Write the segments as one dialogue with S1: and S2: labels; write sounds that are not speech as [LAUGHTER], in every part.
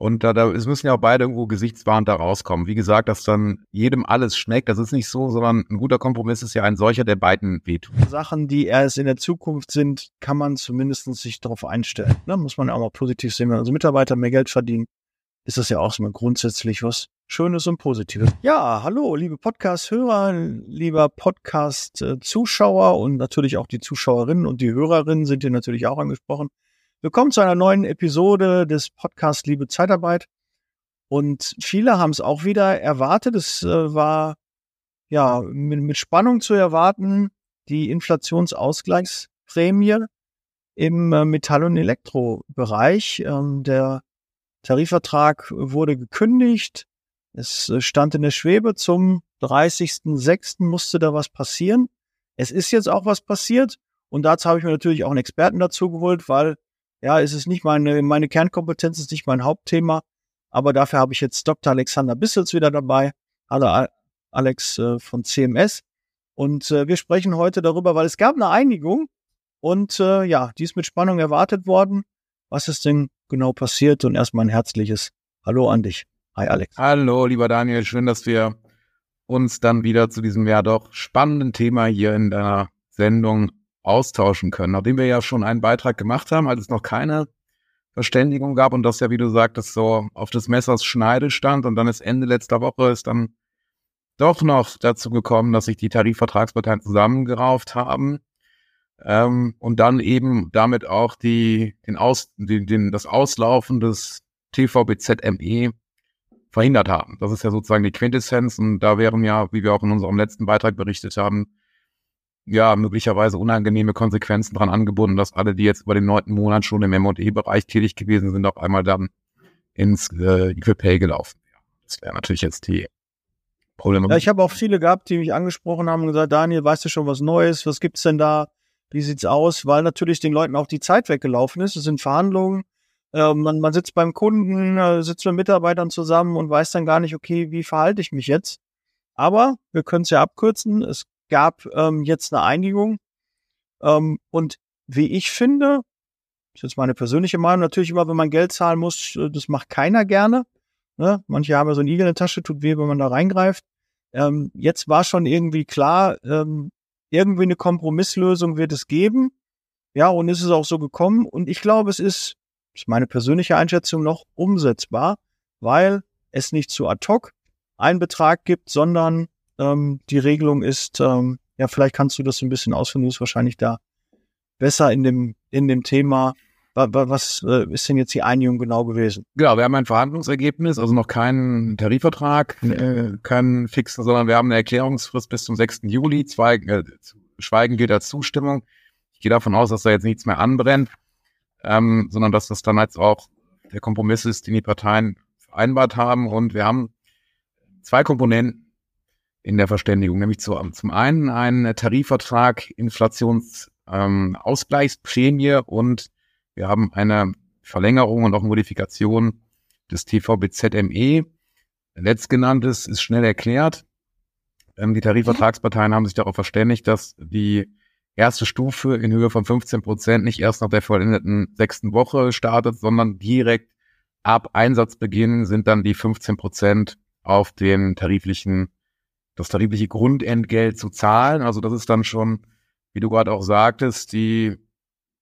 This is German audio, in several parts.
S1: Und da, da es müssen ja auch beide irgendwo gesichtswahrend da rauskommen. Wie gesagt, dass dann jedem alles schmeckt, das ist nicht so, sondern ein guter Kompromiss ist ja ein solcher, der beiden wehtut.
S2: Sachen, die erst in der Zukunft sind, kann man zumindest sich darauf einstellen. Ne? Muss man ja auch mal positiv sehen. Wenn also Mitarbeiter mehr Geld verdienen, ist das ja auch so grundsätzlich was Schönes und Positives. Ja, hallo, liebe Podcast-Hörer, lieber Podcast-Zuschauer und natürlich auch die Zuschauerinnen und die Hörerinnen sind hier natürlich auch angesprochen. Willkommen zu einer neuen Episode des Podcasts Liebe Zeitarbeit. Und viele haben es auch wieder erwartet. Es äh, war ja mit, mit, Spannung zu erwarten, die Inflationsausgleichsprämie im äh, Metall- und Elektrobereich. Ähm, der Tarifvertrag wurde gekündigt. Es äh, stand in der Schwebe. Zum 30.06. musste da was passieren. Es ist jetzt auch was passiert. Und dazu habe ich mir natürlich auch einen Experten dazu geholt, weil ja, es ist nicht meine, meine Kernkompetenz, ist nicht mein Hauptthema, aber dafür habe ich jetzt Dr. Alexander Bissels wieder dabei. Hallo Alex äh, von CMS. Und äh, wir sprechen heute darüber, weil es gab eine Einigung und äh, ja, die ist mit Spannung erwartet worden. Was ist denn genau passiert? Und erstmal ein herzliches Hallo an dich. Hi Alex.
S1: Hallo, lieber Daniel. Schön, dass wir uns dann wieder zu diesem ja doch spannenden Thema hier in deiner Sendung austauschen können. Nachdem wir ja schon einen Beitrag gemacht haben, als es noch keine Verständigung gab und das ja, wie du sagtest, so auf des Messers Schneide stand und dann ist Ende letzter Woche ist dann doch noch dazu gekommen, dass sich die Tarifvertragsparteien zusammengerauft haben ähm, und dann eben damit auch die, den Aus, den, den, das Auslaufen des TVBZME verhindert haben. Das ist ja sozusagen die Quintessenz und da wären ja, wie wir auch in unserem letzten Beitrag berichtet haben, ja, möglicherweise unangenehme Konsequenzen dran angebunden, dass alle, die jetzt über den neunten Monat schon im M&E-Bereich tätig gewesen sind, auf einmal dann ins äh, Equipay gelaufen wären. Das wäre natürlich jetzt die Problematik.
S2: Ja, ich habe auch viele gehabt, die mich angesprochen haben und gesagt, Daniel, weißt du schon was Neues? Was gibt's denn da? Wie sieht's aus? Weil natürlich den Leuten auch die Zeit weggelaufen ist. Es sind Verhandlungen. Äh, man, man sitzt beim Kunden, äh, sitzt mit Mitarbeitern zusammen und weiß dann gar nicht, okay, wie verhalte ich mich jetzt? Aber wir können es ja abkürzen. Es gab ähm, jetzt eine Einigung. Ähm, und wie ich finde, ist jetzt meine persönliche Meinung, natürlich immer, wenn man Geld zahlen muss, äh, das macht keiner gerne. Ne? Manche haben ja so einen Igel in der Tasche, tut weh, wenn man da reingreift. Ähm, jetzt war schon irgendwie klar, ähm, irgendwie eine Kompromisslösung wird es geben. Ja, und ist es auch so gekommen. Und ich glaube, es ist, ist meine persönliche Einschätzung, noch umsetzbar, weil es nicht zu ad hoc einen Betrag gibt, sondern ähm, die Regelung ist, ähm, ja, vielleicht kannst du das ein bisschen ausführen, du bist wahrscheinlich da besser in dem, in dem Thema. Was äh, ist denn jetzt die Einigung genau gewesen?
S1: Genau, wir haben ein Verhandlungsergebnis, also noch keinen Tarifvertrag, äh, keinen fixen, sondern wir haben eine Erklärungsfrist bis zum 6. Juli. Zwei, äh, Schweigen gilt als Zustimmung. Ich gehe davon aus, dass da jetzt nichts mehr anbrennt, ähm, sondern dass das dann jetzt auch der Kompromiss ist, den die Parteien vereinbart haben. Und wir haben zwei Komponenten in der Verständigung, nämlich zu, zum einen ein Tarifvertrag Inflationsausgleichsprämie ähm, und wir haben eine Verlängerung und auch Modifikation des TVBZME. Letztgenanntes ist schnell erklärt. Ähm, die Tarifvertragsparteien haben sich darauf verständigt, dass die erste Stufe in Höhe von 15 Prozent nicht erst nach der vollendeten sechsten Woche startet, sondern direkt ab Einsatzbeginn sind dann die 15 Prozent auf den tariflichen das tarifliche Grundentgelt zu zahlen. Also das ist dann schon, wie du gerade auch sagtest, die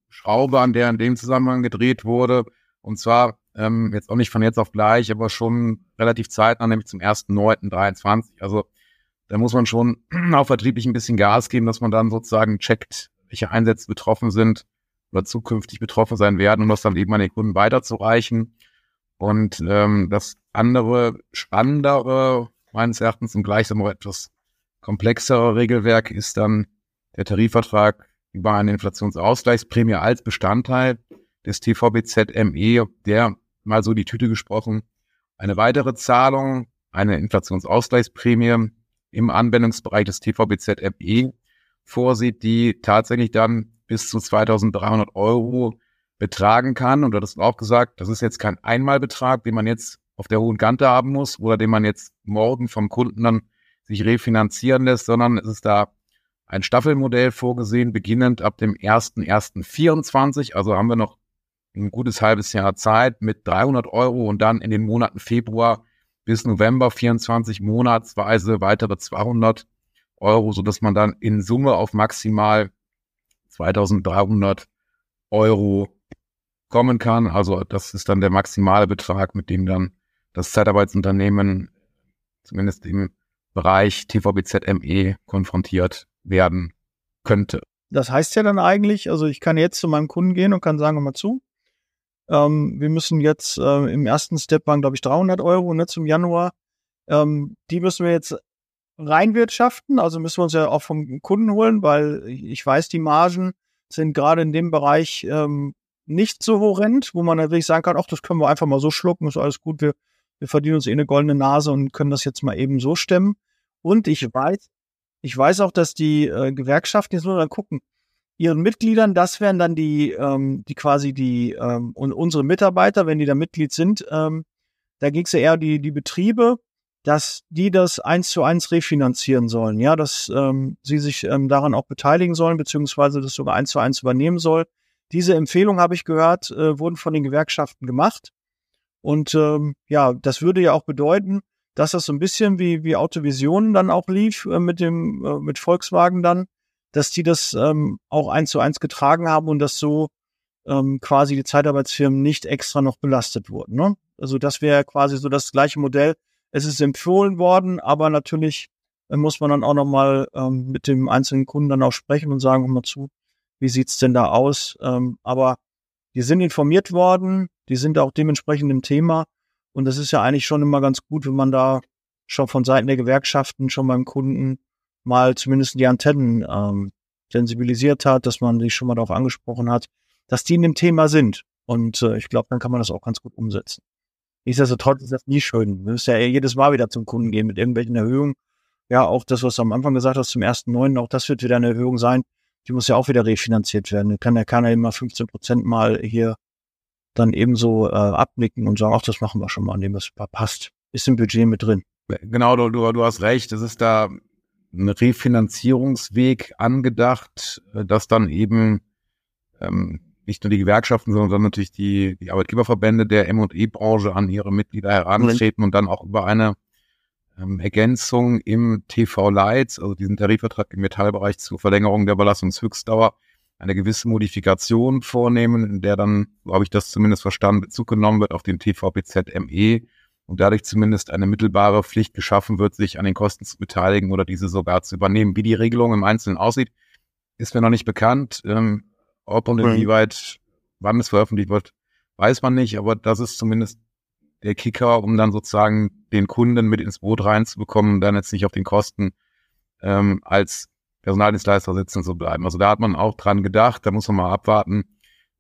S1: Schraube, an der in dem Zusammenhang gedreht wurde. Und zwar ähm, jetzt auch nicht von jetzt auf gleich, aber schon relativ zeitnah, nämlich zum 1.9.23. Also da muss man schon [CLEARS THROAT] auch vertrieblich ein bisschen Gas geben, dass man dann sozusagen checkt, welche Einsätze betroffen sind oder zukünftig betroffen sein werden, um das dann eben an den Kunden weiterzureichen. Und ähm, das andere, spannendere meines Erachtens und gleichsam etwas komplexere Regelwerk ist dann der Tarifvertrag über eine Inflationsausgleichsprämie als Bestandteil des TVBZME, der mal so die Tüte gesprochen, eine weitere Zahlung, eine Inflationsausgleichsprämie im Anwendungsbereich des TVBZME vorsieht, die tatsächlich dann bis zu 2300 Euro betragen kann. Und du hast auch gesagt, das ist jetzt kein Einmalbetrag, den man jetzt auf der hohen Kante haben muss oder den man jetzt morgen vom Kunden dann sich refinanzieren lässt, sondern es ist da ein Staffelmodell vorgesehen, beginnend ab dem 1.1.24. Also haben wir noch ein gutes halbes Jahr Zeit mit 300 Euro und dann in den Monaten Februar bis November 24 monatsweise weitere 200 Euro, so dass man dann in Summe auf maximal 2300 Euro kommen kann. Also das ist dann der maximale Betrag, mit dem dann das Zeitarbeitsunternehmen zumindest im Bereich TVBZME konfrontiert werden könnte.
S2: Das heißt ja dann eigentlich, also ich kann jetzt zu meinem Kunden gehen und kann sagen, mal zu, ähm, wir müssen jetzt äh, im ersten Step waren, glaube ich, 300 Euro ne, zum Januar. Ähm, die müssen wir jetzt reinwirtschaften, also müssen wir uns ja auch vom Kunden holen, weil ich weiß, die Margen sind gerade in dem Bereich ähm, nicht so horrend, wo man natürlich sagen kann, ach, das können wir einfach mal so schlucken, ist alles gut, wir, wir verdienen uns eh eine goldene Nase und können das jetzt mal eben so stemmen. Und ich weiß, ich weiß auch, dass die äh, Gewerkschaften, jetzt nur dann gucken, ihren Mitgliedern, das wären dann die, ähm, die quasi die ähm, und unsere Mitarbeiter, wenn die da Mitglied sind, ähm, da ging es ja eher die, die Betriebe, dass die das eins zu eins refinanzieren sollen, ja, dass ähm, sie sich ähm, daran auch beteiligen sollen, beziehungsweise das sogar eins zu eins übernehmen soll. Diese Empfehlung habe ich gehört, äh, wurden von den Gewerkschaften gemacht. Und ähm, ja, das würde ja auch bedeuten, dass das so ein bisschen wie, wie Autovision dann auch lief äh, mit dem, äh, mit Volkswagen dann, dass die das ähm, auch eins zu eins getragen haben und dass so ähm, quasi die Zeitarbeitsfirmen nicht extra noch belastet wurden. Ne? Also das wäre quasi so das gleiche Modell. Es ist empfohlen worden, aber natürlich äh, muss man dann auch nochmal ähm, mit dem einzelnen Kunden dann auch sprechen und sagen, hör mal zu, wie sieht's denn da aus? Ähm, aber die sind informiert worden, die sind auch dementsprechend im Thema und das ist ja eigentlich schon immer ganz gut, wenn man da schon von Seiten der Gewerkschaften schon beim Kunden mal zumindest die Antennen ähm, sensibilisiert hat, dass man sich schon mal darauf angesprochen hat, dass die in dem Thema sind. Und äh, ich glaube, dann kann man das auch ganz gut umsetzen. Nichtsdestotrotz ist das nie schön. Du musst ja jedes Mal wieder zum Kunden gehen mit irgendwelchen Erhöhungen. Ja, auch das, was du am Anfang gesagt hast, zum ersten Neuen, auch das wird wieder eine Erhöhung sein. Die muss ja auch wieder refinanziert werden. Kann ja keiner immer 15 Prozent mal hier dann ebenso äh, abnicken und sagen, ach, das machen wir schon mal, an dem es passt. Ist im Budget mit drin.
S1: Genau, du, du, du hast recht. Es ist da ein Refinanzierungsweg angedacht, äh, dass dann eben ähm, nicht nur die Gewerkschaften, sondern natürlich die, die Arbeitgeberverbände der M&E-Branche an ihre Mitglieder herantreten und dann auch über eine ähm, Ergänzung im TV Lights, also diesen Tarifvertrag im Metallbereich zur Verlängerung der Belastungshöchstdauer, eine gewisse Modifikation vornehmen, in der dann, so habe ich das zumindest verstanden, Bezug genommen wird auf den TVBZME und dadurch zumindest eine mittelbare Pflicht geschaffen wird, sich an den Kosten zu beteiligen oder diese sogar zu übernehmen. Wie die Regelung im Einzelnen aussieht, ist mir noch nicht bekannt. Ähm, ob und inwieweit, wann es veröffentlicht wird, weiß man nicht, aber das ist zumindest der Kicker, um dann sozusagen den Kunden mit ins Boot reinzubekommen, dann jetzt nicht auf den Kosten ähm, als Personaldienstleister sitzen zu bleiben. Also da hat man auch dran gedacht, da muss man mal abwarten,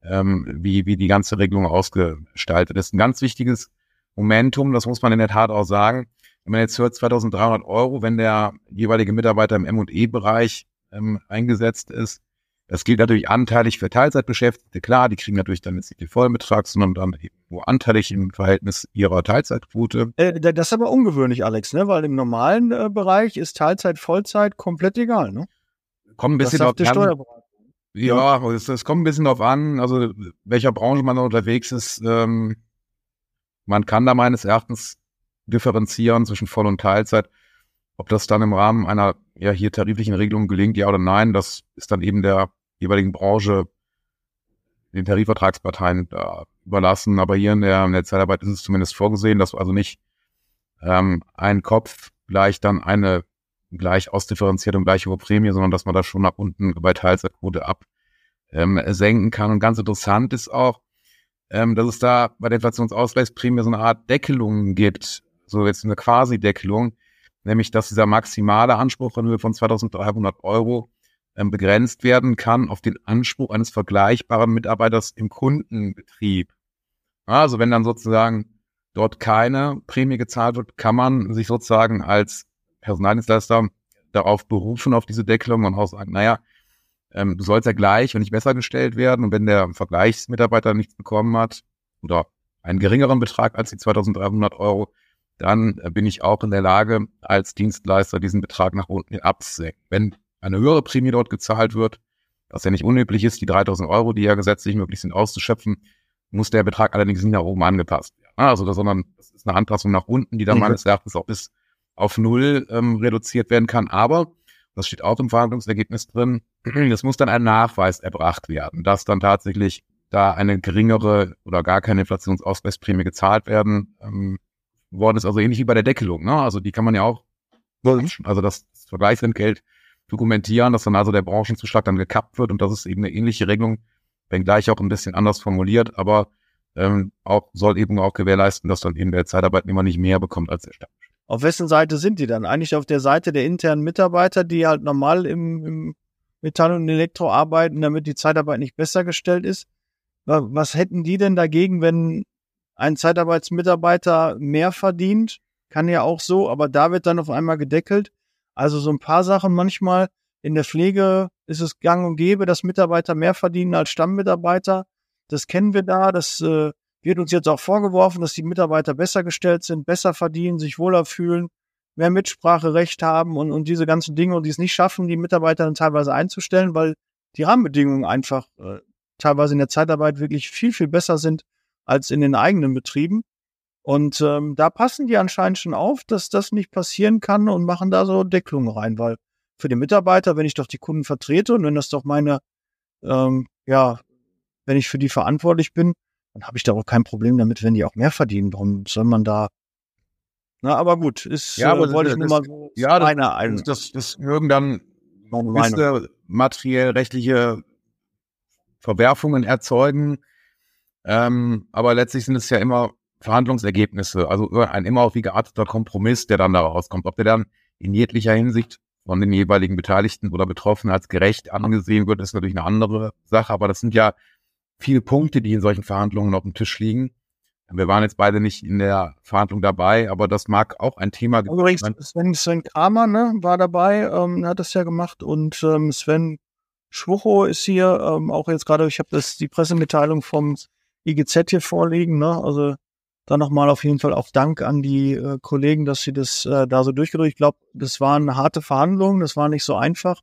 S1: ähm, wie, wie die ganze Regelung ausgestaltet ist. Ein ganz wichtiges Momentum, das muss man in der Tat auch sagen. Wenn man jetzt hört 2300 Euro, wenn der jeweilige Mitarbeiter im M&E-Bereich ähm, eingesetzt ist, das gilt natürlich anteilig für Teilzeitbeschäftigte. Klar, die kriegen natürlich dann jetzt nicht den Vollbetrag, sondern dann eben nur anteilig im Verhältnis ihrer Teilzeitquote.
S2: Äh, das ist aber ungewöhnlich, Alex, ne? weil im normalen äh, Bereich ist Teilzeit, Vollzeit komplett egal. Ne?
S1: Kommt ein bisschen
S2: das
S1: drauf an. Ja, ja. Es, es, kommt ein bisschen drauf an, also welcher Branche man da unterwegs ist. Ähm, man kann da meines Erachtens differenzieren zwischen Voll- und Teilzeit. Ob das dann im Rahmen einer ja hier tariflichen Regelung gelingt, ja oder nein, das ist dann eben der jeweiligen Branche, den Tarifvertragsparteien da überlassen. Aber hier in der, in der Zeitarbeit ist es zumindest vorgesehen, dass also nicht ähm, ein Kopf gleich dann eine gleich ausdifferenzierte und gleich hohe Prämie, sondern dass man da schon nach unten bei Teilzeitquote ab ähm, kann. Und ganz interessant ist auch, ähm, dass es da bei der Inflationsausgleichsprämie so eine Art Deckelung gibt, so jetzt eine Quasi-Deckelung, nämlich dass dieser maximale Anspruch in Höhe von 2300 Euro ähm, begrenzt werden kann auf den Anspruch eines vergleichbaren Mitarbeiters im Kundenbetrieb. Also wenn dann sozusagen dort keine Prämie gezahlt wird, kann man sich sozusagen als Personaldienstleister darauf berufen, auf diese Deckelung und auch sagen, naja, ähm, du sollst ja gleich und nicht besser gestellt werden. Und wenn der Vergleichsmitarbeiter nichts bekommen hat oder einen geringeren Betrag als die 2300 Euro, dann äh, bin ich auch in der Lage, als Dienstleister diesen Betrag nach unten abzusenken. Wenn eine höhere Prämie dort gezahlt wird, was ja nicht unüblich ist, die 3000 Euro, die ja gesetzlich möglich sind, auszuschöpfen, muss der Betrag allerdings nicht nach oben angepasst werden. Also, das, sondern das ist eine Anpassung nach unten, die dann mhm. meines Erachtens auch bis auf Null ähm, reduziert werden kann. Aber, das steht auch im Verhandlungsergebnis drin, [CLEARS THROAT] es muss dann ein Nachweis erbracht werden, dass dann tatsächlich da eine geringere oder gar keine Inflationsausgleichsprämie gezahlt werden ähm, worden ist. Also ähnlich wie bei der Deckelung. Ne? Also die kann man ja auch, also das Vergleichsentgelt dokumentieren, dass dann also der Branchenzuschlag dann gekappt wird und das ist eben eine ähnliche Regelung, wenngleich auch ein bisschen anders formuliert, aber ähm, auch soll eben auch gewährleisten, dass dann eben der Zeitarbeitnehmer nicht mehr bekommt als der Staat.
S2: Auf wessen Seite sind die dann? Eigentlich auf der Seite der internen Mitarbeiter, die halt normal im, im Metall und Elektro arbeiten, damit die Zeitarbeit nicht besser gestellt ist? Was hätten die denn dagegen, wenn ein Zeitarbeitsmitarbeiter mehr verdient? Kann ja auch so, aber da wird dann auf einmal gedeckelt. Also so ein paar Sachen manchmal. In der Pflege ist es gang und gäbe, dass Mitarbeiter mehr verdienen als Stammmitarbeiter. Das kennen wir da. Das äh, wird uns jetzt auch vorgeworfen, dass die Mitarbeiter besser gestellt sind, besser verdienen, sich wohler fühlen, mehr Mitspracherecht haben und, und diese ganzen Dinge und die es nicht schaffen, die Mitarbeiter dann teilweise einzustellen, weil die Rahmenbedingungen einfach äh, teilweise in der Zeitarbeit wirklich viel, viel besser sind als in den eigenen Betrieben. Und ähm, da passen die anscheinend schon auf, dass das nicht passieren kann und machen da so Deckelungen rein, weil für den Mitarbeiter, wenn ich doch die Kunden vertrete und wenn das doch meine, ähm, ja, wenn ich für die verantwortlich bin, dann habe ich da auch kein Problem damit, wenn die auch mehr verdienen. Warum soll man da na, aber gut, ist,
S1: ja, aber
S2: äh, wollte
S1: das,
S2: ich nur mal so
S1: ja, meine das, das, das mögen dann gewisse materiell-rechtliche Verwerfungen erzeugen. Ähm, aber letztlich sind es ja immer Verhandlungsergebnisse, also ein immer auch wie gearteter Kompromiss, der dann daraus kommt. Ob der dann in jeglicher Hinsicht von den jeweiligen Beteiligten oder Betroffenen als gerecht angesehen wird, ist natürlich eine andere Sache. Aber das sind ja viele Punkte, die in solchen Verhandlungen auf dem Tisch liegen. Wir waren jetzt beide nicht in der Verhandlung dabei, aber das mag auch ein Thema
S2: sein. Übrigens, Sven, Sven Kramer ne, war dabei, ähm, hat das ja gemacht und ähm, Sven Schwucho ist hier ähm, auch jetzt gerade, ich habe das die Pressemitteilung vom IGZ hier vorliegen, ne? Also dann nochmal auf jeden Fall auch Dank an die äh, Kollegen, dass sie das äh, da so durchgedrückt. Ich glaube, das waren harte Verhandlungen, das war nicht so einfach.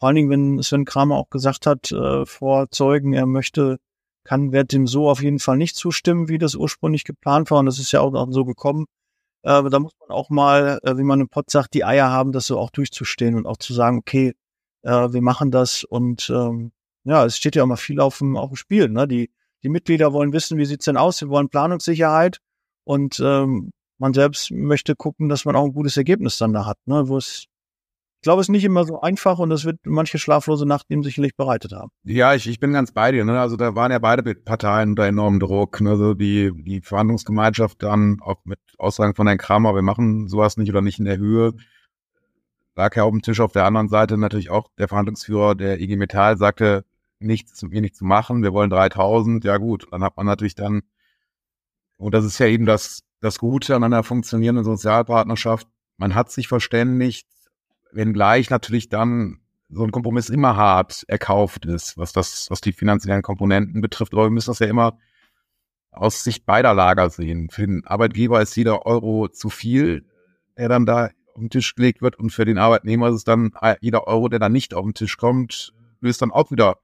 S2: Vor allen Dingen, wenn Sven Kramer auch gesagt hat äh, vor Zeugen, er möchte, kann, wird dem so auf jeden Fall nicht zustimmen, wie das ursprünglich geplant war. Und das ist ja auch, so gekommen. Äh, da muss man auch mal, äh, wie man im Pott sagt, die Eier haben, das so auch durchzustehen und auch zu sagen, okay, äh, wir machen das und ähm, ja, es steht ja mal viel auf dem, auf dem Spiel. Ne? Die, die Mitglieder wollen wissen, wie sieht's denn aus? Sie wollen Planungssicherheit und ähm, man selbst möchte gucken, dass man auch ein gutes Ergebnis dann da hat. Ne? Wo es, ich glaube, es ist nicht immer so einfach und es wird manche schlaflose Nacht ihm sicherlich bereitet haben.
S1: Ja, ich, ich bin ganz bei dir. Ne? Also da waren ja beide Parteien unter enormem Druck. Ne? Also die, die Verhandlungsgemeinschaft dann auch mit Aussagen von Herrn Kramer, wir machen sowas nicht oder nicht in der Höhe lag ja auf dem Tisch auf der anderen Seite natürlich auch der Verhandlungsführer der IG Metall sagte, nichts nicht zu machen, wir wollen 3000, ja gut, dann hat man natürlich dann, und das ist ja eben das, das Gute an einer funktionierenden Sozialpartnerschaft, man hat sich verständigt, wenngleich natürlich dann so ein Kompromiss immer hart erkauft ist, was das, was die finanziellen Komponenten betrifft, aber wir müssen das ja immer aus Sicht beider Lager sehen. Für den Arbeitgeber ist jeder Euro zu viel, der dann da auf den Tisch gelegt wird und für den Arbeitnehmer ist es dann jeder Euro, der dann nicht auf den Tisch kommt, löst dann auch wieder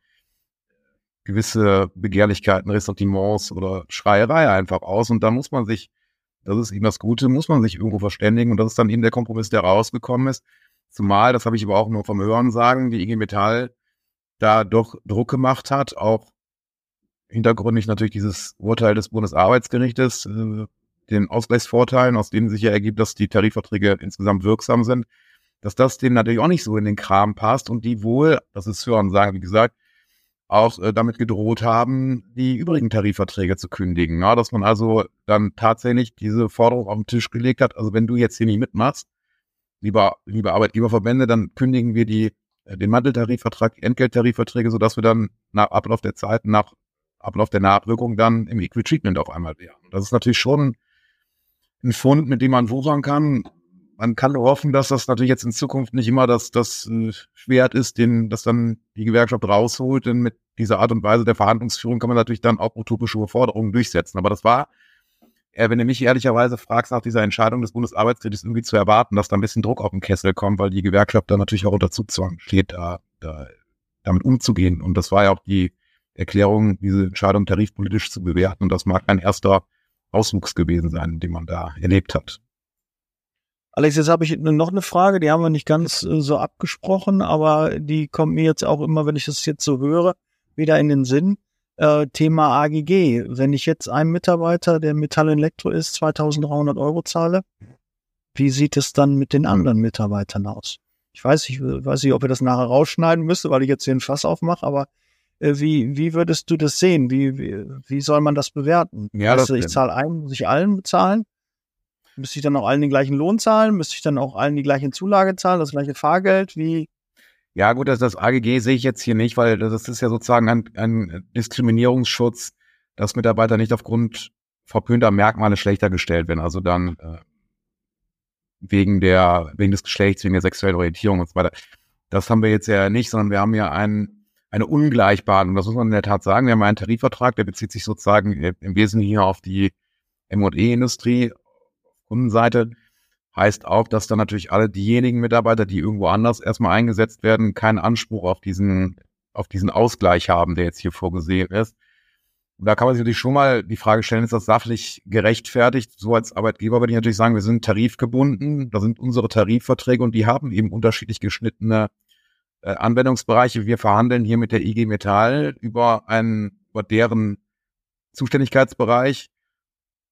S1: gewisse Begehrlichkeiten, Ressentiments oder Schreierei einfach aus und da muss man sich, das ist eben das Gute, muss man sich irgendwo verständigen und das ist dann eben der Kompromiss, der rausgekommen ist. Zumal, das habe ich aber auch nur vom Hören sagen, die IG Metall da doch Druck gemacht hat, auch hintergründig natürlich dieses Urteil des Bundesarbeitsgerichtes, äh, den Ausgleichsvorteilen, aus denen sich ja ergibt, dass die Tarifverträge insgesamt wirksam sind, dass das denen natürlich auch nicht so in den Kram passt und die wohl, das ist Hören sagen, wie gesagt, auch äh, damit gedroht haben, die übrigen Tarifverträge zu kündigen. Ja, dass man also dann tatsächlich diese Forderung auf den Tisch gelegt hat, also wenn du jetzt hier nicht mitmachst, lieber, liebe Arbeitgeberverbände, dann kündigen wir die, äh, den Manteltarifvertrag, die Entgelttarifverträge, sodass wir dann nach Ablauf der Zeit, nach Ablauf der Nachwirkung dann im Equal auf einmal wären. Das ist natürlich schon ein Fund, mit dem man wuchern kann. Man kann hoffen, dass das natürlich jetzt in Zukunft nicht immer das, das äh, Schwert ist, den, das dann die Gewerkschaft rausholt, denn mit dieser Art und Weise der Verhandlungsführung kann man natürlich dann auch utopische Forderungen durchsetzen. Aber das war, äh, wenn du mich ehrlicherweise fragst, nach dieser Entscheidung des Bundesarbeitsgerichts irgendwie zu erwarten, dass da ein bisschen Druck auf den Kessel kommt, weil die Gewerkschaft da natürlich auch unter Zugzwang steht, da, da damit umzugehen. Und das war ja auch die Erklärung, diese Entscheidung tarifpolitisch zu bewerten. Und das mag ein erster Auswuchs gewesen sein, den man da erlebt hat.
S2: Alex, jetzt habe ich noch eine Frage, die haben wir nicht ganz äh, so abgesprochen, aber die kommt mir jetzt auch immer, wenn ich das jetzt so höre, wieder in den Sinn. Äh, Thema AGG. Wenn ich jetzt einem Mitarbeiter, der Metall Elektro ist, 2300 Euro zahle, wie sieht es dann mit den anderen Mitarbeitern aus? Ich weiß, ich weiß nicht, ob wir das nachher rausschneiden müssen, weil ich jetzt hier ein Fass aufmache, aber äh, wie, wie würdest du das sehen? Wie, wie, wie soll man das bewerten? Ja, weißt das du, ich zahle einen, muss ich allen bezahlen? Müsste ich dann auch allen den gleichen Lohn zahlen? Müsste ich dann auch allen die gleiche Zulage zahlen, das gleiche Fahrgeld? Wie?
S1: Ja, gut, das, das AGG sehe ich jetzt hier nicht, weil das ist ja sozusagen ein, ein Diskriminierungsschutz, dass Mitarbeiter nicht aufgrund verpönter Merkmale schlechter gestellt werden. Also dann äh, wegen der, wegen des Geschlechts, wegen der sexuellen Orientierung und so weiter. Das haben wir jetzt ja nicht, sondern wir haben ja ein, eine Ungleichbehandlung. Das muss man in der Tat sagen. Wir haben einen Tarifvertrag, der bezieht sich sozusagen im Wesentlichen auf die M&E-Industrie, Kundenseite. Heißt auch, dass dann natürlich alle diejenigen Mitarbeiter, die irgendwo anders erstmal eingesetzt werden, keinen Anspruch auf diesen, auf diesen Ausgleich haben, der jetzt hier vorgesehen ist. Und da kann man sich natürlich schon mal die Frage stellen, ist das sachlich gerechtfertigt? So als Arbeitgeber würde ich natürlich sagen, wir sind tarifgebunden, da sind unsere Tarifverträge und die haben eben unterschiedlich geschnittene äh, Anwendungsbereiche. Wir verhandeln hier mit der IG Metall über einen, über deren Zuständigkeitsbereich.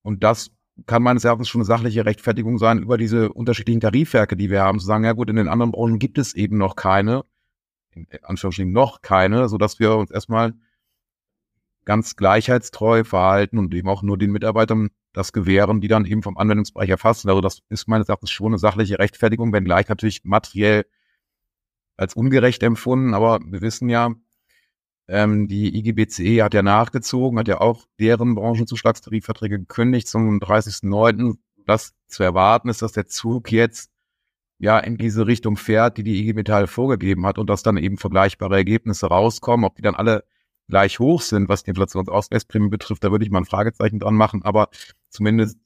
S1: Und das kann meines Erachtens schon eine sachliche Rechtfertigung sein, über diese unterschiedlichen Tarifwerke, die wir haben, zu sagen, ja gut, in den anderen Branchen gibt es eben noch keine, in Anführungsstrichen noch keine, so dass wir uns erstmal ganz gleichheitstreu verhalten und eben auch nur den Mitarbeitern das gewähren, die dann eben vom Anwendungsbereich erfassen. Also das ist meines Erachtens schon eine sachliche Rechtfertigung, wenngleich natürlich materiell als ungerecht empfunden. Aber wir wissen ja, ähm, die IGBCE hat ja nachgezogen, hat ja auch deren Branchenzuschlagstarifverträge gekündigt zum 30.09. Das zu erwarten ist, dass der Zug jetzt ja in diese Richtung fährt, die die IG Metall vorgegeben hat und dass dann eben vergleichbare Ergebnisse rauskommen. Ob die dann alle gleich hoch sind, was die Inflationsausgleichsprämie betrifft, da würde ich mal ein Fragezeichen dran machen, aber zumindest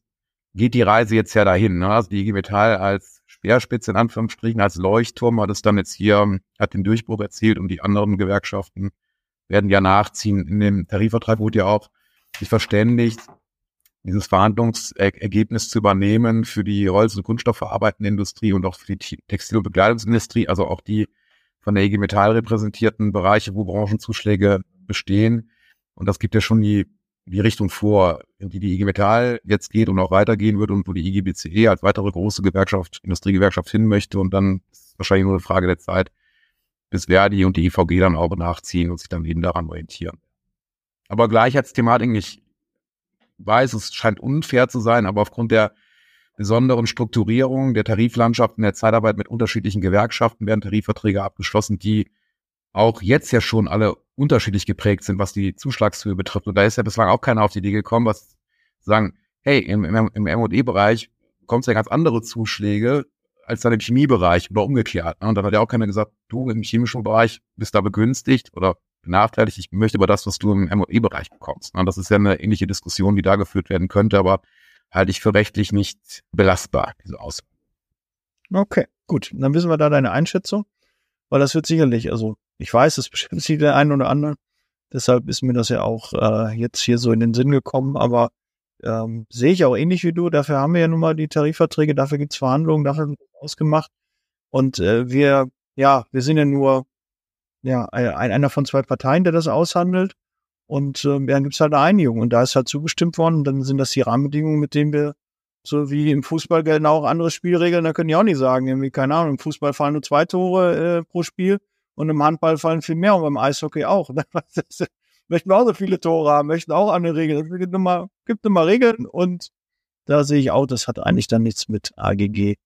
S1: geht die Reise jetzt ja dahin. Ne? Also die IG Metall als Speerspitze in Anführungsstrichen, als Leuchtturm hat es dann jetzt hier, hat den Durchbruch erzielt und die anderen Gewerkschaften werden ja nachziehen. In dem Tarifvertrag wurde ja auch sich verständigt, dieses Verhandlungsergebnis zu übernehmen für die Holz- und Kunststoffverarbeitende Industrie und auch für die Textil- und Bekleidungsindustrie, also auch die von der IG Metall repräsentierten Bereiche, wo Branchenzuschläge bestehen. Und das gibt ja schon die, die Richtung vor, in die die IG Metall jetzt geht und auch weitergehen wird und wo die IG BCE als weitere große Gewerkschaft, Industriegewerkschaft hin möchte. Und dann ist wahrscheinlich nur eine Frage der Zeit, bis Verdi und die EVG dann auch nachziehen und sich dann eben daran orientieren. Aber Gleichheitsthematik, ich weiß, es scheint unfair zu sein, aber aufgrund der besonderen Strukturierung der Tariflandschaft in der Zeitarbeit mit unterschiedlichen Gewerkschaften werden Tarifverträge abgeschlossen, die auch jetzt ja schon alle unterschiedlich geprägt sind, was die Zuschlagshöhe betrifft. Und da ist ja bislang auch keiner auf die Idee gekommen, was sagen, hey, im, im, im M&E-Bereich kommt es ja ganz andere Zuschläge als dann im Chemiebereich oder umgekehrt. Ne? Und dann hat ja auch keiner gesagt, du im chemischen Bereich bist da begünstigt oder benachteiligt. Ich möchte aber das, was du im M&E-Bereich bekommst. Ne? Das ist ja eine ähnliche Diskussion, die da geführt werden könnte, aber halte ich für rechtlich nicht belastbar, diese Aussage.
S2: Okay, gut. Dann wissen wir da deine Einschätzung, weil das wird sicherlich, also ich weiß, es [LAUGHS] beschäftigt der einen oder anderen. Deshalb ist mir das ja auch äh, jetzt hier so in den Sinn gekommen, aber ähm, sehe ich auch ähnlich wie du. Dafür haben wir ja nun mal die Tarifverträge, dafür gibt's Verhandlungen, dafür wird ausgemacht. Und äh, wir, ja, wir sind ja nur ja, ein, einer von zwei Parteien, der das aushandelt. Und äh, dann gibt's halt eine Einigung. Und da ist halt zugestimmt worden. Und dann sind das die Rahmenbedingungen, mit denen wir, so wie im Fußball gelten auch andere Spielregeln, da können die auch nicht sagen, irgendwie, keine Ahnung, im Fußball fallen nur zwei Tore äh, pro Spiel und im Handball fallen viel mehr und beim Eishockey auch. [LAUGHS] möchten wir auch so viele Tore haben, möchten auch andere Regeln. Es gibt immer, gibt immer Regeln und da sehe ich auch, das hat eigentlich dann nichts mit AGG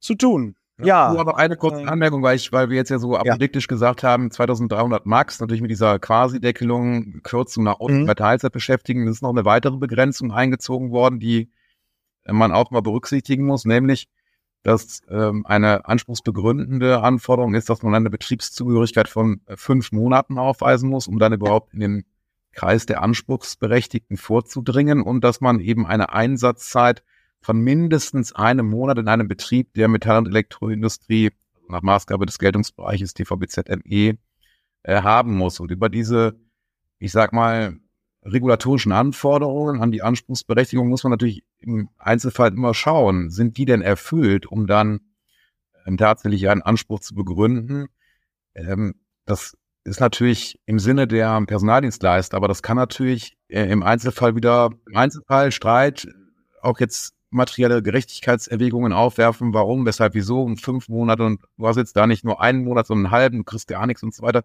S2: zu tun.
S1: Ja. Nur noch eine kurze ähm, Anmerkung, weil ich, weil wir jetzt ja so apodiktisch ja. gesagt haben, 2300 Max, natürlich mit dieser Quasi-Deckelung, Kürzung nach unten mhm. bei Teilzeit beschäftigen. Es ist noch eine weitere Begrenzung eingezogen worden, die man auch mal berücksichtigen muss, nämlich dass ähm, eine anspruchsbegründende Anforderung ist, dass man eine Betriebszugehörigkeit von äh, fünf Monaten aufweisen muss, um dann überhaupt in den Kreis der Anspruchsberechtigten vorzudringen und dass man eben eine Einsatzzeit von mindestens einem Monat in einem Betrieb der Metall- und Elektroindustrie nach Maßgabe des Geltungsbereiches TVBZME äh, haben muss. Und über diese ich sag mal, regulatorischen Anforderungen an die Anspruchsberechtigung muss man natürlich im Einzelfall immer schauen, sind die denn erfüllt, um dann ähm, tatsächlich einen Anspruch zu begründen. Ähm, das ist natürlich im Sinne der Personaldienstleister, aber das kann natürlich äh, im Einzelfall wieder, im Einzelfall Streit, auch jetzt materielle Gerechtigkeitserwägungen aufwerfen, warum, weshalb, wieso, um fünf Monate und du hast jetzt da nicht nur einen Monat, sondern einen halben, kriegst gar nichts und so weiter.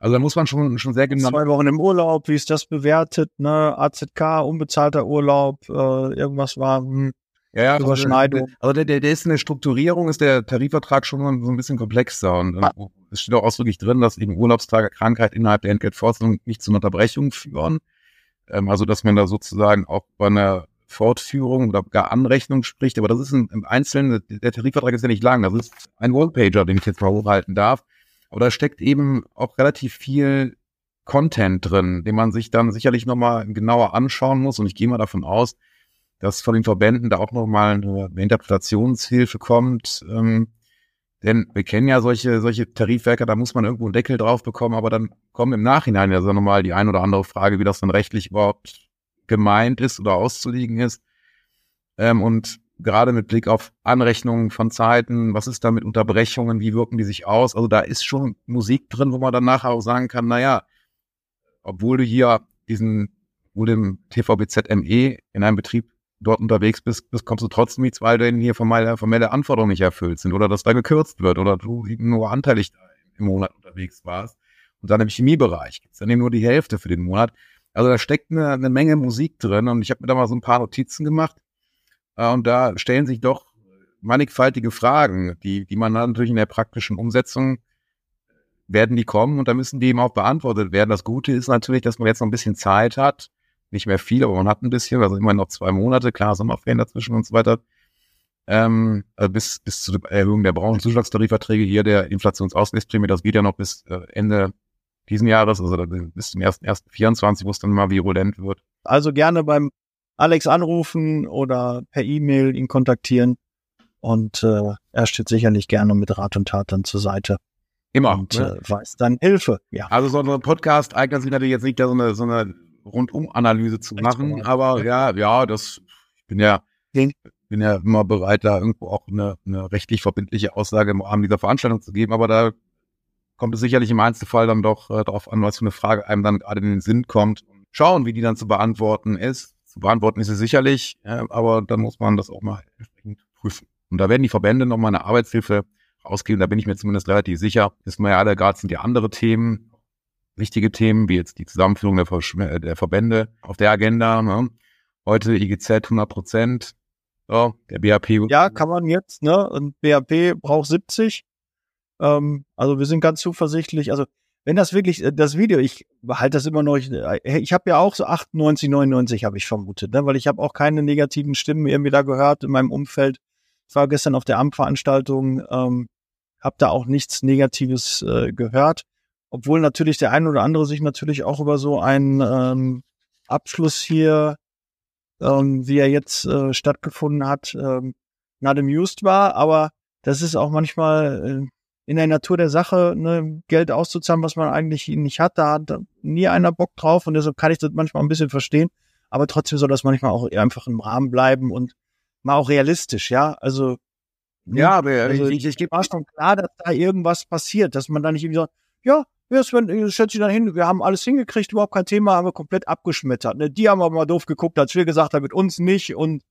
S1: Also da muss man schon, schon sehr genau.
S2: Zwei Wochen im Urlaub, wie ist das bewertet, ne? AZK, unbezahlter Urlaub, äh, irgendwas war, hm,
S1: ja, ja,
S2: Überschneidung.
S1: Also, also der, der, der ist eine Strukturierung, ist der Tarifvertrag schon so ein bisschen komplexer und ah. es steht auch ausdrücklich drin, dass eben Urlaubstage, Krankheit innerhalb der Entgeltfortzahlung nicht zu einer Unterbrechung führen. Ähm, also dass man da sozusagen auch bei einer Fortführung oder gar Anrechnung spricht, aber das ist im, im Einzelnen, der Tarifvertrag ist ja nicht lang, das ist ein Wallpager, den ich jetzt mal hochhalten darf. Aber da steckt eben auch relativ viel Content drin, den man sich dann sicherlich nochmal genauer anschauen muss. Und ich gehe mal davon aus, dass von den Verbänden da auch nochmal eine Interpretationshilfe kommt. Ähm, denn wir kennen ja solche, solche Tarifwerke, da muss man irgendwo einen Deckel drauf bekommen, aber dann kommen im Nachhinein ja so nochmal die ein oder andere Frage, wie das dann rechtlich überhaupt gemeint ist oder auszulegen ist. Ähm, und gerade mit Blick auf Anrechnungen von Zeiten, was ist da mit Unterbrechungen, wie wirken die sich aus? Also da ist schon Musik drin, wo man dann nachher auch sagen kann, naja, obwohl du hier diesen, obwohl dem TVBZME in einem Betrieb dort unterwegs bist, bist kommst du trotzdem nichts, weil denn hier formelle, formelle Anforderungen nicht erfüllt sind oder dass da gekürzt wird oder du nur anteilig im Monat unterwegs warst. Und dann im Chemiebereich gibt's dann eben nur die Hälfte für den Monat. Also da steckt eine, eine Menge Musik drin und ich habe mir da mal so ein paar Notizen gemacht. Äh, und da stellen sich doch mannigfaltige Fragen, die, die man natürlich in der praktischen Umsetzung werden die kommen und da müssen die eben auch beantwortet werden. Das Gute ist natürlich, dass man jetzt noch ein bisschen Zeit hat, nicht mehr viel, aber man hat ein bisschen, also immer noch zwei Monate, klar, Sommerferien dazwischen und so weiter. Ähm, also bis, bis zur Erhöhung der Branchenzuschlagstarifverträge hier der Inflationsausgleichsprämie, das geht ja noch bis äh, Ende diesen Jahres, also bis zum ersten, ersten 24, wo es dann mal virulent wird.
S2: Also gerne beim Alex anrufen oder per E-Mail ihn kontaktieren und äh, er steht sicherlich gerne mit Rat und Tat dann zur Seite.
S1: Immer.
S2: Und ne? äh, weiß dann Hilfe,
S1: ja. Also so ein Podcast eignet sich natürlich jetzt nicht, da so eine, so eine Rundum-Analyse zu machen. Aber ja, ja, das, ich bin ja, bin ja immer bereit, da irgendwo auch eine, eine rechtlich verbindliche Aussage im Rahmen dieser Veranstaltung zu geben. Aber da kommt es sicherlich im Einzelfall dann doch äh, darauf an, was für eine Frage einem dann gerade in den Sinn kommt. Schauen, wie die dann zu beantworten ist. Beantworten ist sie sicherlich, aber dann muss man das auch mal entsprechend prüfen. Und da werden die Verbände nochmal eine Arbeitshilfe rausgeben. Da bin ich mir zumindest relativ sicher. Wissen wir ja alle, gerade sind ja andere Themen, wichtige Themen, wie jetzt die Zusammenführung der, Ver äh, der Verbände auf der Agenda. Ne? Heute IGZ 100 Prozent. So, der BAP.
S2: Ja, kann man jetzt, ne? Und BAP braucht 70. Ähm, also wir sind ganz zuversichtlich. Also wenn das wirklich, äh, das Video, ich behalte das immer noch, ich, äh, ich habe ja auch so 98, 99 habe ich vermutet, ne? weil ich habe auch keine negativen Stimmen irgendwie da gehört in meinem Umfeld. Ich war gestern auf der Amtveranstaltung, ähm, habe da auch nichts Negatives äh, gehört obwohl natürlich der ein oder andere sich natürlich auch über so einen ähm, Abschluss hier, ähm, wie er jetzt äh, stattgefunden hat, ähm, not amused war, aber das ist auch manchmal äh, in der Natur der Sache, ne, Geld auszuzahlen, was man eigentlich nicht hat, da hat nie einer Bock drauf und deshalb kann ich das manchmal ein bisschen verstehen, aber trotzdem soll das manchmal auch einfach im Rahmen bleiben und mal auch realistisch, ja, also
S1: ne, ja, aber
S2: also, ich, ich, ich war schon klar, dass da irgendwas passiert, dass man da nicht irgendwie so, ja, ja, Sven, stellt sich dann hin, wir haben alles hingekriegt, überhaupt kein Thema, haben wir komplett abgeschmettert. Ne? Die haben aber mal doof geguckt, als wir gesagt haben, mit uns nicht und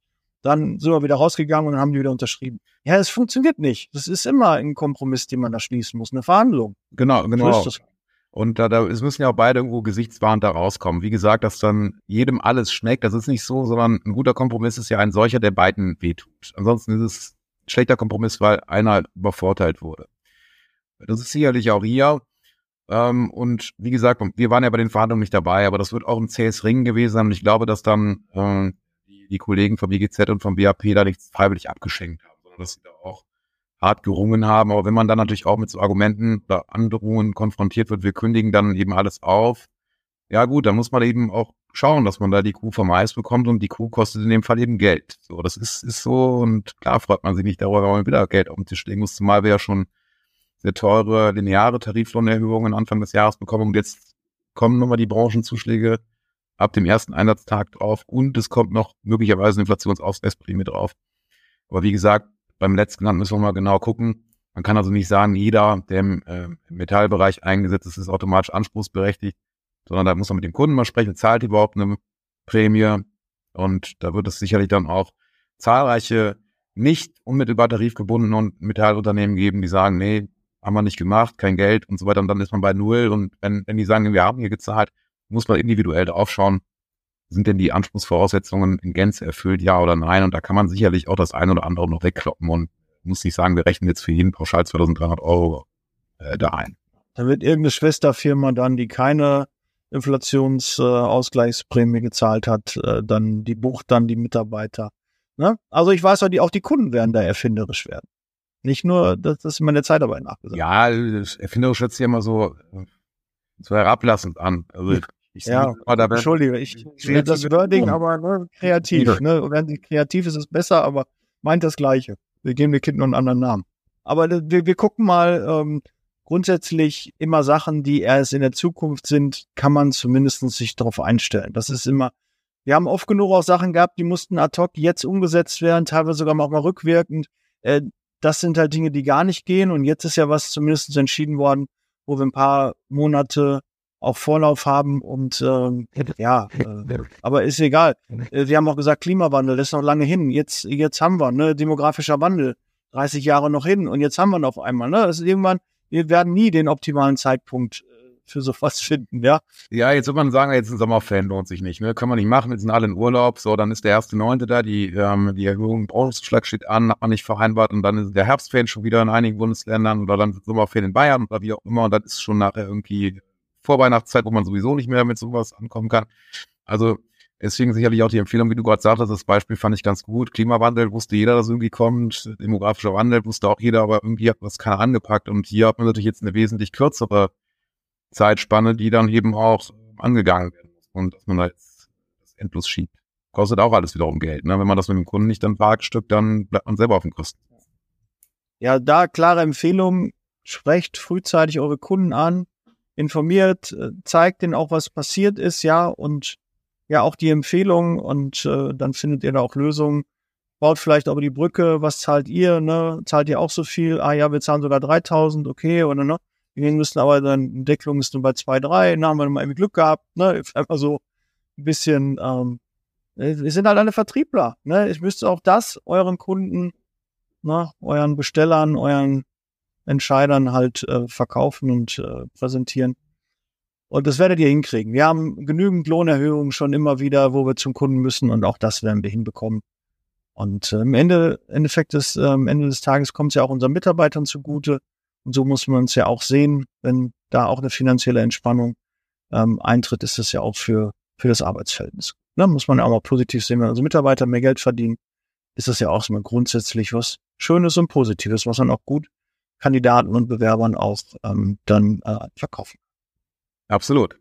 S2: dann sind wir wieder rausgegangen und haben die wieder unterschrieben. Ja, es funktioniert nicht. Das ist immer ein Kompromiss, den man da schließen muss, eine Verhandlung.
S1: Genau, genau. So und da, da es müssen ja auch beide irgendwo gesichtswahrend da rauskommen. Wie gesagt, dass dann jedem alles schmeckt, das ist nicht so, sondern ein guter Kompromiss ist ja ein solcher, der beiden wehtut. Ansonsten ist es ein schlechter Kompromiss, weil einer übervorteilt wurde. Das ist sicherlich auch hier ähm, und wie gesagt, wir waren ja bei den Verhandlungen nicht dabei, aber das wird auch ein CS Ring gewesen sein. Und ich glaube, dass dann äh, die, Kollegen vom BGZ und vom BAP da nichts freiwillig abgeschenkt haben, sondern dass sie da auch hart gerungen haben. Aber wenn man dann natürlich auch mit so Argumenten oder Androhungen konfrontiert wird, wir kündigen dann eben alles auf. Ja gut, dann muss man eben auch schauen, dass man da die Kuh vom Eis bekommt und die Kuh kostet in dem Fall eben Geld. So, das ist, ist so und klar freut man sich nicht darüber, wenn man wieder Geld auf den Tisch legen muss, zumal wir ja schon sehr teure lineare Tariflohnerhöhungen Anfang des Jahres bekommen und jetzt kommen nochmal die Branchenzuschläge ab dem ersten Einsatztag drauf und es kommt noch möglicherweise eine Inflationsausgleichsprämie drauf. Aber wie gesagt, beim letzten Land müssen wir mal genau gucken. Man kann also nicht sagen, jeder, der im äh, Metallbereich eingesetzt ist, ist automatisch anspruchsberechtigt, sondern da muss man mit dem Kunden mal sprechen, zahlt überhaupt eine Prämie und da wird es sicherlich dann auch zahlreiche nicht unmittelbar tarifgebundene Metallunternehmen geben, die sagen, nee, haben wir nicht gemacht, kein Geld und so weiter und dann ist man bei Null und wenn, wenn die sagen, wir haben hier gezahlt, muss man individuell drauf schauen, sind denn die Anspruchsvoraussetzungen in Gänze erfüllt, ja oder nein? Und da kann man sicherlich auch das eine oder andere noch wegkloppen und muss nicht sagen, wir rechnen jetzt für jeden pauschal 2300 Euro äh, da ein.
S2: Da wird irgendeine Schwesterfirma dann, die keine Inflationsausgleichsprämie äh, gezahlt hat, äh, dann die bucht dann die Mitarbeiter. Ne? Also ich weiß auch, die, auch die Kunden werden da erfinderisch werden. Nicht nur, dass das immer in der Zeitarbeit nachgesagt
S1: Ja, erfinderisch hört sich immer so, so herablassend an. Also
S2: ich ja, da Entschuldige, ich, will das Wording, aber ne, kreativ. Ne? Wenn kreativ ist, ist es besser, aber meint das Gleiche. Wir geben dem Kind noch einen anderen Namen. Aber wir, wir gucken mal, ähm, grundsätzlich immer Sachen, die erst in der Zukunft sind, kann man zumindest sich darauf einstellen. Das ist immer, wir haben oft genug auch Sachen gehabt, die mussten ad hoc jetzt umgesetzt werden, teilweise sogar auch mal rückwirkend. Äh, das sind halt Dinge, die gar nicht gehen. Und jetzt ist ja was zumindest entschieden worden, wo wir ein paar Monate auch Vorlauf haben und ähm, ja, äh, aber ist egal. Äh, wir haben auch gesagt, Klimawandel, das ist noch lange hin. Jetzt, jetzt haben wir, ne, demografischer Wandel, 30 Jahre noch hin und jetzt haben wir ihn auf einmal, ne? Das ist irgendwann, wir werden nie den optimalen Zeitpunkt äh, für sowas [LAUGHS] finden, ja.
S1: Ja, jetzt wird man sagen, jetzt ein Sommerfan lohnt sich nicht, ne? Können wir nicht machen, jetzt sind alle in Urlaub, so, dann ist der erste Neunte da, die, ähm, die Erhöhung im Branchenzuschlag steht an, hat man nicht vereinbart und dann ist der Herbstfan schon wieder in einigen Bundesländern oder dann Sommerfan in Bayern oder wie auch immer und dann ist schon nachher irgendwie Vorweihnachtszeit, wo man sowieso nicht mehr mit sowas ankommen kann. Also deswegen sicherlich auch die Empfehlung, wie du gerade sagtest, das Beispiel fand ich ganz gut. Klimawandel wusste jeder, dass irgendwie kommt. Demografischer Wandel wusste auch jeder, aber irgendwie hat das keiner angepackt. Und hier hat man natürlich jetzt eine wesentlich kürzere Zeitspanne, die dann eben auch angegangen werden muss. Und dass man da jetzt das endlos schiebt. Kostet auch alles wiederum Geld. Ne? Wenn man das mit dem Kunden nicht dann parkstückt, dann bleibt man selber auf dem Kosten.
S2: Ja, da klare Empfehlung, sprecht frühzeitig eure Kunden an, informiert, äh, zeigt denen auch, was passiert ist, ja, und ja auch die Empfehlung und äh, dann findet ihr da auch Lösungen. Baut vielleicht aber die Brücke, was zahlt ihr, ne? Zahlt ihr auch so viel? Ah ja, wir zahlen sogar 3000, okay, oder ne? Wir müssen aber dann, Deckelung ist nur bei 2, 3, dann haben wir mal irgendwie Glück gehabt, ne? Einfach so ein bisschen, ähm, wir sind halt alle Vertriebler, ne? Ich müsste auch das euren Kunden, ne, euren Bestellern, euren Entscheidern halt äh, verkaufen und äh, präsentieren. Und das werdet ihr hinkriegen. Wir haben genügend Lohnerhöhungen schon immer wieder, wo wir zum Kunden müssen und auch das werden wir hinbekommen. Und äh, im Ende, Endeffekt des, äh, Ende des Tages kommt es ja auch unseren Mitarbeitern zugute. Und so muss man es ja auch sehen, wenn da auch eine finanzielle Entspannung ähm, eintritt, ist das ja auch für, für das Arbeitsverhältnis. Da ne, muss man ja auch mal positiv sehen, wenn unsere Mitarbeiter mehr Geld verdienen, ist das ja auch so mal grundsätzlich was Schönes und Positives, was man auch gut Kandidaten und Bewerbern auch ähm, dann äh, verkaufen.
S1: Absolut.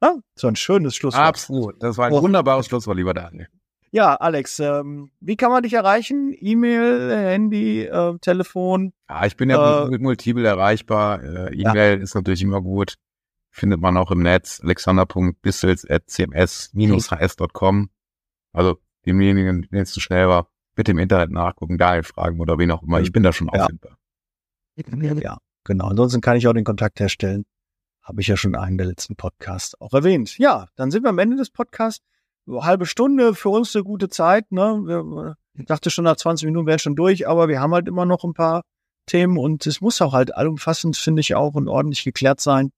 S2: Ah, so ein schönes Schlusswort.
S1: Absolut. Das war ein oh. wunderbares Schlusswort, lieber Daniel.
S2: Ja, Alex, ähm, wie kann man dich erreichen? E-Mail, Handy, äh, Telefon?
S1: Ja, ich bin ja äh, multiple erreichbar. Äh, E-Mail ja. ist natürlich immer gut. Findet man auch im Netz alexander.bissels.cms-hs.com. Also demjenigen, wenn es zu schnell war, bitte im Internet nachgucken, Daniel fragen oder wen auch immer. Ich bin da schon ja. auffindbar.
S2: Ja, genau. Ansonsten kann ich auch den Kontakt herstellen. Habe ich ja schon einen der letzten Podcasts auch erwähnt. Ja, dann sind wir am Ende des Podcasts. halbe Stunde für uns eine gute Zeit. Ne? ich dachte schon nach 20 Minuten wäre schon durch, aber wir haben halt immer noch ein paar Themen und es muss auch halt allumfassend, finde ich, auch und ordentlich geklärt sein.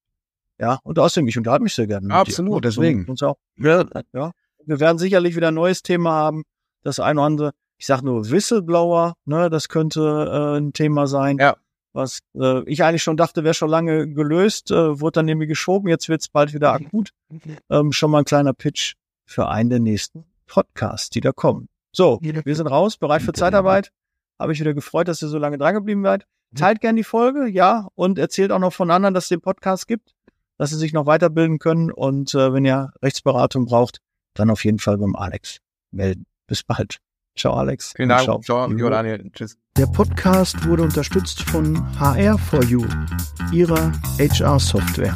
S2: Ja, und außerdem, ich unterhalte mich sehr gerne.
S1: Absolut, deswegen.
S2: Uns auch. Ja, ja. Wir werden sicherlich wieder ein neues Thema haben. Das eine oder andere. Ich sage nur Whistleblower, ne, das könnte äh, ein Thema sein.
S1: Ja
S2: was äh, ich eigentlich schon dachte, wäre schon lange gelöst, äh, wurde dann nämlich geschoben, jetzt wird es bald wieder akut. Ähm, schon mal ein kleiner Pitch für einen der nächsten Podcasts, die da kommen. So, wir sind raus, bereit für Zeitarbeit. Habe ich wieder gefreut, dass ihr so lange drangeblieben seid. Teilt gern die Folge, ja, und erzählt auch noch von anderen, dass es den Podcast gibt, dass sie sich noch weiterbilden können. Und äh, wenn ihr Rechtsberatung braucht, dann auf jeden Fall beim Alex melden. Bis bald. Ciao, Alex.
S1: Vielen Dank. Ciao, Ciao Daniel. Tschüss.
S2: Der Podcast wurde unterstützt von HR4U, ihrer HR-Software.